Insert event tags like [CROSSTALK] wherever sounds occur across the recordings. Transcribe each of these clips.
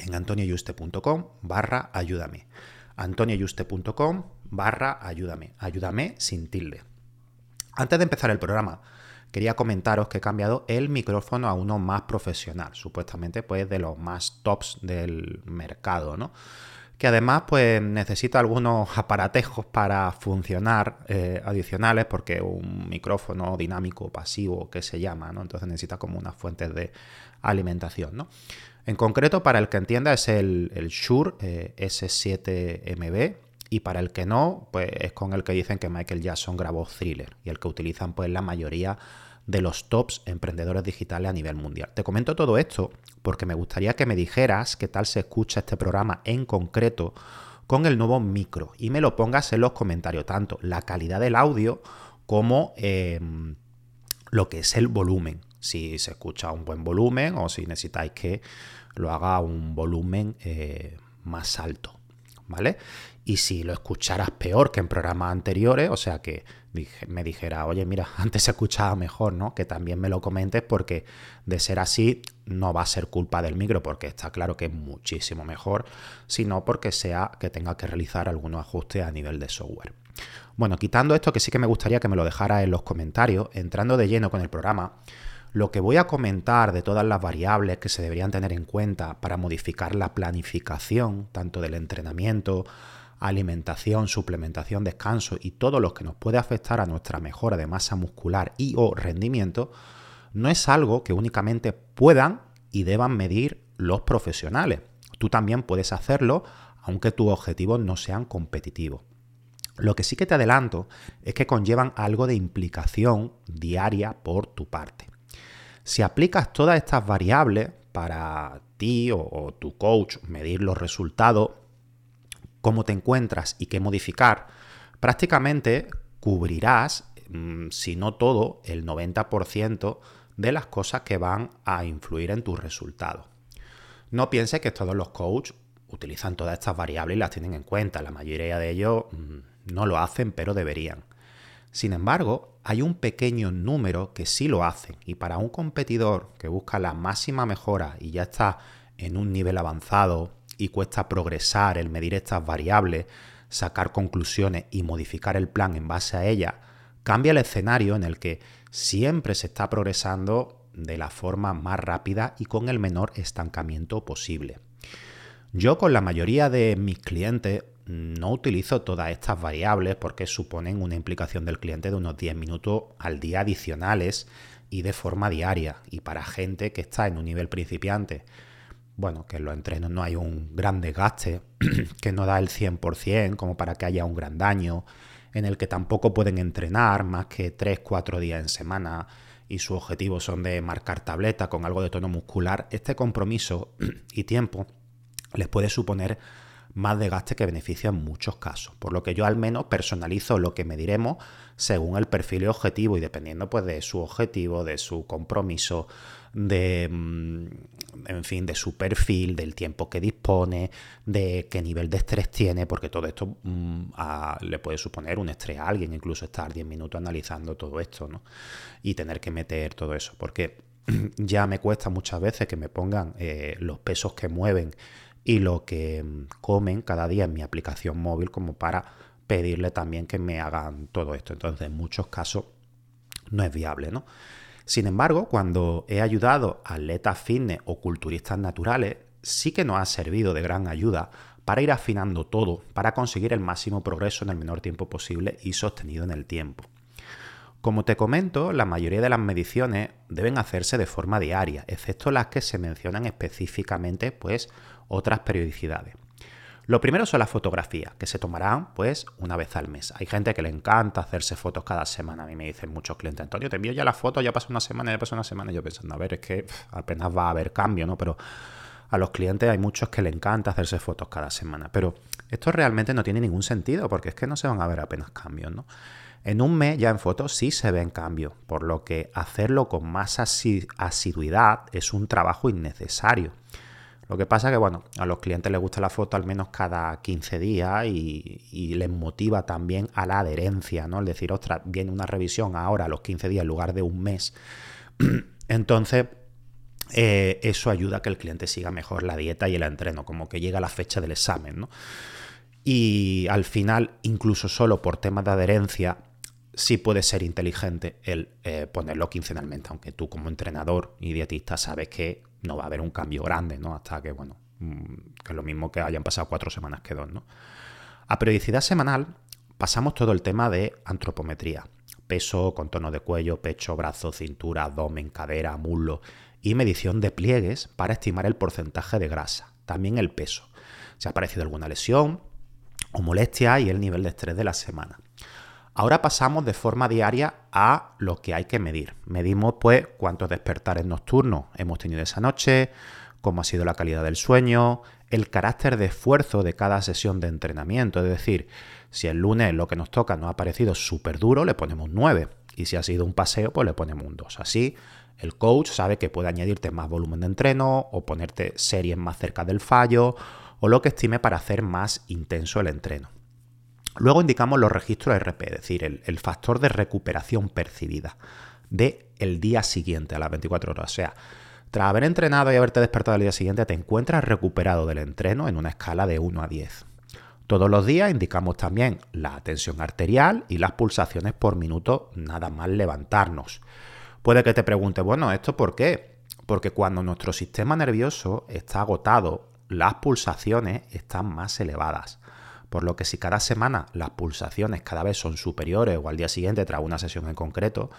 en antonioyuste.com barra ayúdame. antonioyuste.com barra ayúdame. Ayúdame sin tilde. Antes de empezar el programa, quería comentaros que he cambiado el micrófono a uno más profesional, supuestamente pues de los más tops del mercado, ¿no? que además pues necesita algunos [LAUGHS] aparatejos para funcionar eh, adicionales porque un micrófono dinámico pasivo que se llama, ¿no? Entonces necesita como unas fuentes de alimentación, ¿no? En concreto, para el que entienda, es el, Shure eh, S7MB. Y para el que no, pues es con el que dicen que Michael Jackson grabó Thriller y el que utilizan pues la mayoría de los tops emprendedores digitales a nivel mundial. Te comento todo esto porque me gustaría que me dijeras qué tal se escucha este programa en concreto con el nuevo micro y me lo pongas en los comentarios, tanto la calidad del audio como em, lo que es el volumen, si se escucha un buen volumen o si necesitáis que lo haga un volumen eh, más alto, ¿vale? Y si lo escucharas peor que en programas anteriores, o sea que me dijera, oye, mira, [LAUGHS] antes se escuchaba mejor, ¿no? Que también me lo comentes porque de ser así no va a ser culpa del micro, porque está claro que es muchísimo mejor, sino porque sea que tenga que realizar algunos ajustes a nivel de software. Bueno, quitando esto que sí que me gustaría que me lo dejara en los comentarios, entrando de lleno con el programa, lo que voy a comentar de todas las variables que se deberían tener en cuenta para modificar la planificación, tanto del entrenamiento, alimentación, suplementación, descanso y todo lo que nos puede afectar a nuestra mejora de masa muscular y o rendimiento, no es algo que únicamente puedan y deban medir los profesionales. Tú también puedes hacerlo aunque tus objetivos no sean competitivos. Lo que sí que te adelanto es que conllevan algo de implicación diaria por tu parte. Si aplicas todas estas variables para ti o, tu coach medir los resultados, cómo te encuentras y qué modificar, prácticamente cubrirás, mm, si no todo, el 90% de las cosas que van a influir en tus resultados. No pienses que todos los coaches utilizan todas estas variables y las tienen en cuenta. La mayoría de ellos mm, no lo hacen, pero deberían. Sin embargo, hay un pequeño número que sí lo hacen y para un competidor que busca la máxima mejora y ya está en un nivel avanzado y cuesta progresar el medir estas variables, sacar conclusiones y modificar el plan en base a ellas, cambia el escenario en el que siempre se está progresando de la forma más rápida y con el menor estancamiento posible. Yo con la mayoría de mis clientes no utilizo todas estas variables porque suponen una implicación del cliente de unos 10 minutos al día adicionales y de forma diaria. Y para gente que está en un nivel principiante, bueno, que en los entrenos no hay un gran desgaste, [CLEARS THROAT] que no da el 100% como para que haya un gran daño, en el que tampoco pueden entrenar más que 3-4 días en semana y su objetivo son de marcar tableta con algo de tono muscular, este compromiso [CLEARS THROAT] y tiempo les puede suponer más desgaste que beneficio en muchos casos. Por lo que yo al menos personalizo lo que mediremos según el perfil y objetivo y dependiendo pues de su objetivo, de su compromiso, de mm, en fin, de su perfil, del tiempo que dispone, de qué nivel de estrés tiene, porque todo esto mm, le puede suponer un estrés a alguien, incluso estar 10 minutos analizando todo esto, ¿no? Y tener que meter todo eso, porque [CLEARS THROAT] ya me cuesta muchas veces que me pongan eh, los pesos que mueven y lo que mm, comen cada día en mi aplicación móvil como para pedirle también que me hagan todo esto. Entonces, en muchos casos no es viable, ¿no? Sin embargo, cuando he ayudado a atletas fitness o culturistas naturales, sí que nos ha servido de gran ayuda para ir afinando todo, para conseguir el máximo progreso en el menor tiempo posible y sostenido en el tiempo. Como te comento, la mayoría de las mediciones deben hacerse de forma diaria, excepto las que se mencionan específicamente, pues otras periodicidades. Lo primero son las fotografías, que se tomarán pues una vez al mes. Hay gente que le encanta hacerse fotos cada semana. A mí me dicen muchos clientes, Antonio, te envío ya la foto, ya pasó una semana, ya pasó una semana. Yo pensando, a ver, es que apenas va a haber cambio, ¿no? Pero a los clientes hay muchos que le encanta hacerse fotos cada semana. Pero esto realmente no tiene ningún sentido, porque es que no se van a ver apenas cambios, ¿no? En un mes ya en fotos sí se ven cambios, por lo que hacerlo con más asiduidad es un trabajo innecesario. Lo que pasa es que, bueno, a los clientes les gusta la foto al menos cada 15 días y, les motiva también a la adherencia, ¿no? Es decir, ostras, viene una revisión ahora a los 15 días en lugar de un mes. [CLEARS THROAT] Entonces, eh, eso ayuda a que el cliente siga mejor la dieta y el entreno, como que llega la fecha del examen, ¿no? Y al final, incluso solo por temas de adherencia, sí puede ser inteligente el eh, ponerlo quincenalmente, aunque tú como entrenador y dietista sabes que no va a haber un cambio grande, ¿no? Hasta que, bueno, mm, que es lo mismo que hayan pasado cuatro semanas que dos, ¿no? A periodicidad semanal pasamos todo el tema de antropometría. Peso, contorno de cuello, pecho, brazo, cintura, abdomen, cadera, muslo y medición de pliegues para estimar el porcentaje de grasa. También el peso. Si ha aparecido alguna lesión o molestia y el nivel de estrés de la semana. Ahora pasamos de forma diaria a lo que hay que medir. Medimos pues cuántos despertares nocturnos hemos tenido esa noche, cómo ha sido la calidad del sueño, el carácter de esfuerzo de cada sesión de entrenamiento. Es decir, si el lunes lo que nos toca nos ha parecido súper duro, le ponemos 9. Y si ha sido un paseo, pues le ponemos un 2. Así, el coach sabe que puede añadirte más volumen de entreno o ponerte series más cerca del fallo o lo que estime para hacer más intenso el entreno. Luego indicamos los registros RP, es decir, el, factor de recuperación percibida de el día siguiente a las 24 horas. O sea, tras haber entrenado y haberte despertado al día siguiente, te encuentras recuperado del entreno en una escala de 1 a 10. Todos los días indicamos también la tensión arterial y las pulsaciones por minuto nada más levantarnos. Puede que te pregunte, bueno, ¿esto por qué? Porque cuando nuestro sistema nervioso está agotado, las pulsaciones están más elevadas. Por lo que si cada semana las pulsaciones cada vez son superiores o al día siguiente tras una sesión en concreto,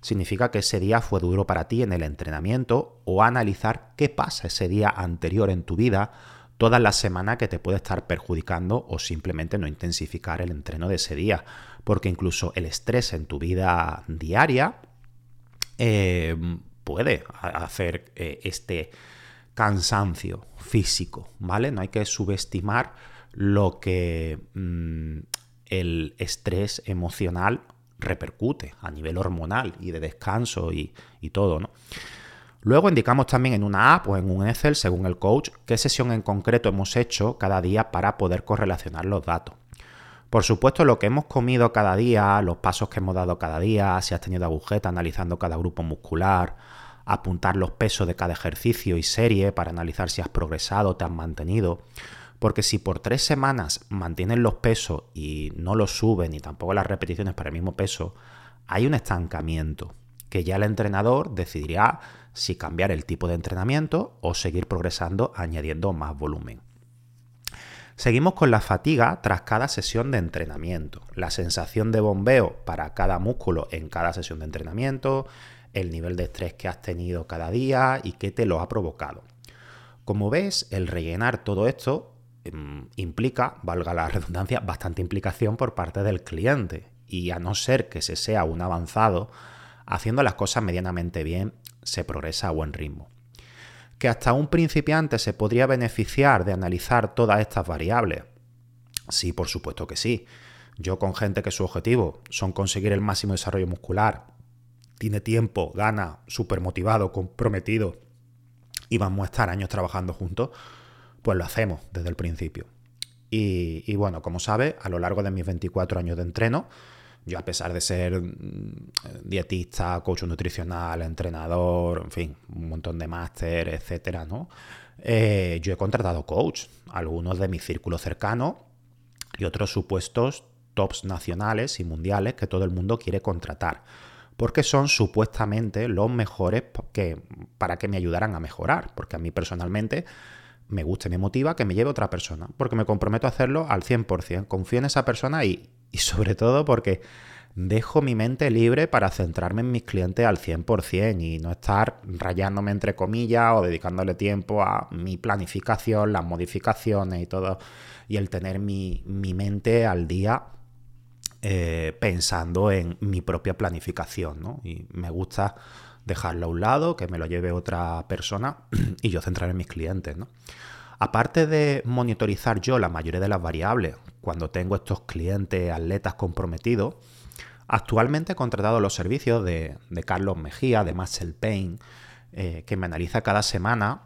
significa que ese día fue duro para ti en el entrenamiento o analizar qué pasa ese día anterior en tu vida toda la semana que te puede estar perjudicando o simplemente no intensificar el entreno de ese día. Porque incluso el estrés en tu vida diaria eh, puede hacer eh, este cansancio físico, ¿vale? No hay que subestimar lo que mm, el estrés emocional repercute a nivel hormonal y de descanso y, todo, ¿no? Luego indicamos también en una app o en un Excel, según el coach, qué sesión en concreto hemos hecho cada día para poder correlacionar los datos. Por supuesto, lo que hemos comido cada día, los pasos que hemos dado cada día, si has tenido agujeta analizando cada grupo muscular, apuntar los pesos de cada ejercicio y serie para analizar si has progresado te has mantenido. Porque si por tres semanas mantienen los pesos y no los suben y tampoco las repeticiones para el mismo peso, hay un estancamiento que ya el entrenador decidirá si cambiar el tipo de entrenamiento o seguir progresando añadiendo más volumen. Seguimos con la fatiga tras cada sesión de entrenamiento, la sensación de bombeo para cada músculo en cada sesión de entrenamiento, el nivel de estrés que has tenido cada día y qué te lo ha provocado. Como ves, el rellenar todo esto implica, valga la redundancia, bastante implicación por parte del cliente. Y a no ser que se sea un avanzado, haciendo las cosas medianamente bien, se progresa a buen ritmo. que hasta un principiante se podría beneficiar de analizar todas estas variables. Sí, por supuesto que sí. Yo con gente que su objetivo son conseguir el máximo desarrollo muscular, tiene tiempo, gana, súper motivado, comprometido y vamos a estar años trabajando juntos, pues lo hacemos desde el principio. Y, bueno, como sabe, a lo largo de mis 24 años de entreno, yo, a pesar de ser mm, dietista, coach nutricional, entrenador, en fin, un montón de máster, etcétera, ¿no? Eh, yo he contratado coach, algunos de mi círculo cercano y otros supuestos tops nacionales y mundiales que todo el mundo quiere contratar, porque son supuestamente los mejores que, para que me ayudaran a mejorar, porque a mí personalmente me gusta me motiva que me lleve otra persona, porque me comprometo a hacerlo al 100%, confío en esa persona y, y sobre todo porque dejo mi mente libre para centrarme en mis clientes al 100% y no estar rayándome entre comillas o dedicándole tiempo a mi planificación, las modificaciones y todo, y el tener mi, mente al día eh, pensando en mi propia planificación, ¿no? Y me gusta dejarlo a un lado, que me lo lleve otra persona [CLEARS THROAT] y yo centrar en mis clientes, ¿no? Aparte de monitorizar yo la mayoría de las variables cuando tengo estos clientes atletas comprometidos, actualmente he contratado los servicios de, Carlos Mejía, de Muscle Pain, eh, que me analiza cada semana,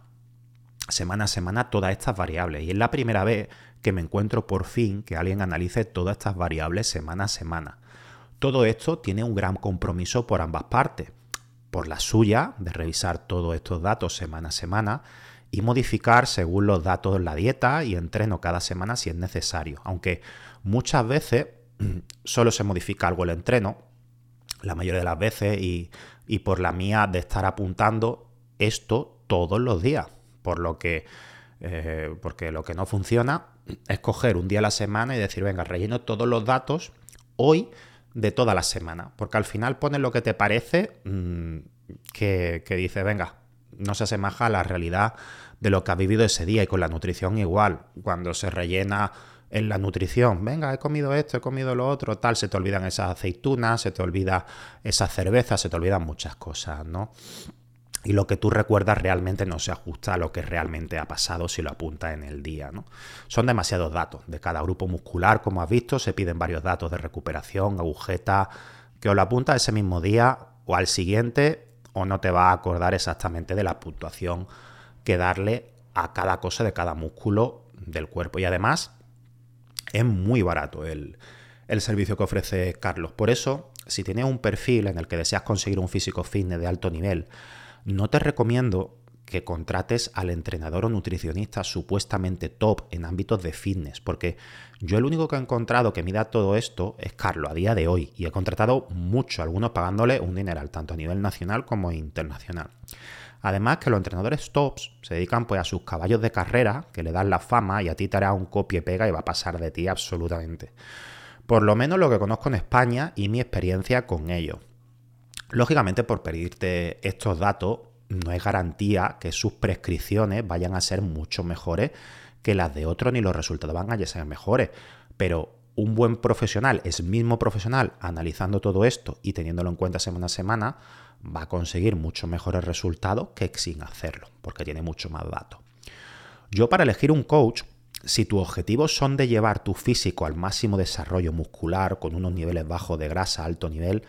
semana a semana, todas estas variables. Y es la primera vez que me encuentro por fin que alguien analice todas estas variables semana a semana. Todo esto tiene un gran compromiso por ambas partes. Por la suya, de revisar todos estos datos semana a semana, y modificar según los datos la dieta y entreno cada semana si es necesario. Aunque muchas veces [CLEARS THROAT] solo se modifica algo el entreno, la mayoría de las veces, y, por la mía de estar apuntando esto todos los días. Por lo que, eh, porque lo que no funciona es coger un día a la semana y decir, venga, relleno todos los datos hoy de toda la semana. Porque al final pones lo que te parece mm, que, que dice, venga, no se asemeja a la realidad de lo que ha vivido ese día y con la nutrición igual. Cuando se rellena en la nutrición, venga, he comido esto, he comido lo otro, tal, se te olvidan esas aceitunas, se te olvida esa cerveza, se te olvidan muchas cosas, ¿no? Y lo que tú recuerdas realmente no se ajusta a lo que realmente ha pasado si lo apuntas en el día, ¿no? Son demasiados datos. De cada grupo muscular, como has visto, se piden varios datos de recuperación, agujeta, que o lo apunta ese mismo día o al siguiente o no te va a acordar exactamente de la puntuación que darle a cada cosa de cada músculo del cuerpo. Y además es muy barato el, servicio que ofrece Carlos. Por eso, si tienes un perfil en el que deseas conseguir un físico fitness de alto nivel, no te recomiendo que contrates al entrenador o nutricionista supuestamente top en ámbitos de fitness, porque yo el único que he encontrado que mida todo esto es Carlos a día de hoy y he contratado mucho, algunos pagándole un dineral, tanto a nivel nacional como internacional. Además que los entrenadores tops se dedican pues a sus caballos de carrera, que le dan la fama y a ti te hará un copia y pega y va a pasar de ti absolutamente. Por lo menos lo que conozco en España y mi experiencia con ellos. Lógicamente por pedirte estos datos no es garantía que sus prescripciones vayan a ser mucho mejores que las de otros ni los resultados van a ser mejores. Pero un buen profesional es mismo profesional analizando todo esto y teniéndolo en cuenta semana a semana, va a conseguir mucho mejores resultados que sin hacerlo, porque tiene mucho más datos. Yo para elegir un coach, si tus objetivos son de llevar tu físico al máximo desarrollo muscular con unos niveles bajos de grasa alto nivel,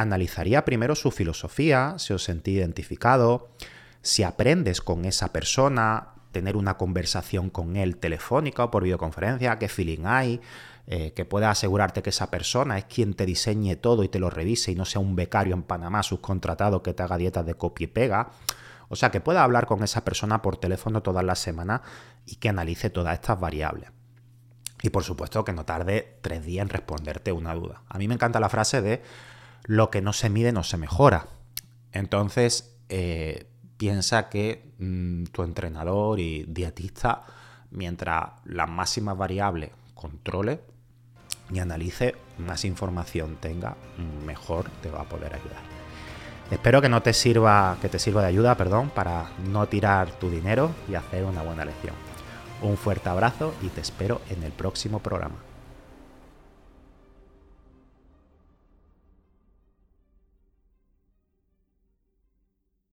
analizaría primero su filosofía, si os sentís identificado, si aprendes con esa persona, tener una conversación con él telefónica o por videoconferencia, qué feeling hay, eh, que pueda asegurarte que esa persona es quien te diseñe todo y te lo revise y no sea un becario en Panamá subcontratado que te haga dietas de copia y pega. O sea, que pueda hablar con esa persona por teléfono todas las semanas y que analice todas estas variables. Y por supuesto que no tarde tres días en responderte una duda. A mí me encanta la frase de lo que no se mide no se mejora. Entonces, eh, piensa que mm, tu entrenador y dietista, mientras las máximas variables controle y analice, más información tenga, mejor te va a poder ayudar. Espero que no te sirva, que te sirva de ayuda, perdón, para no tirar tu dinero y hacer una buena lección. Un fuerte abrazo y te espero en el próximo programa.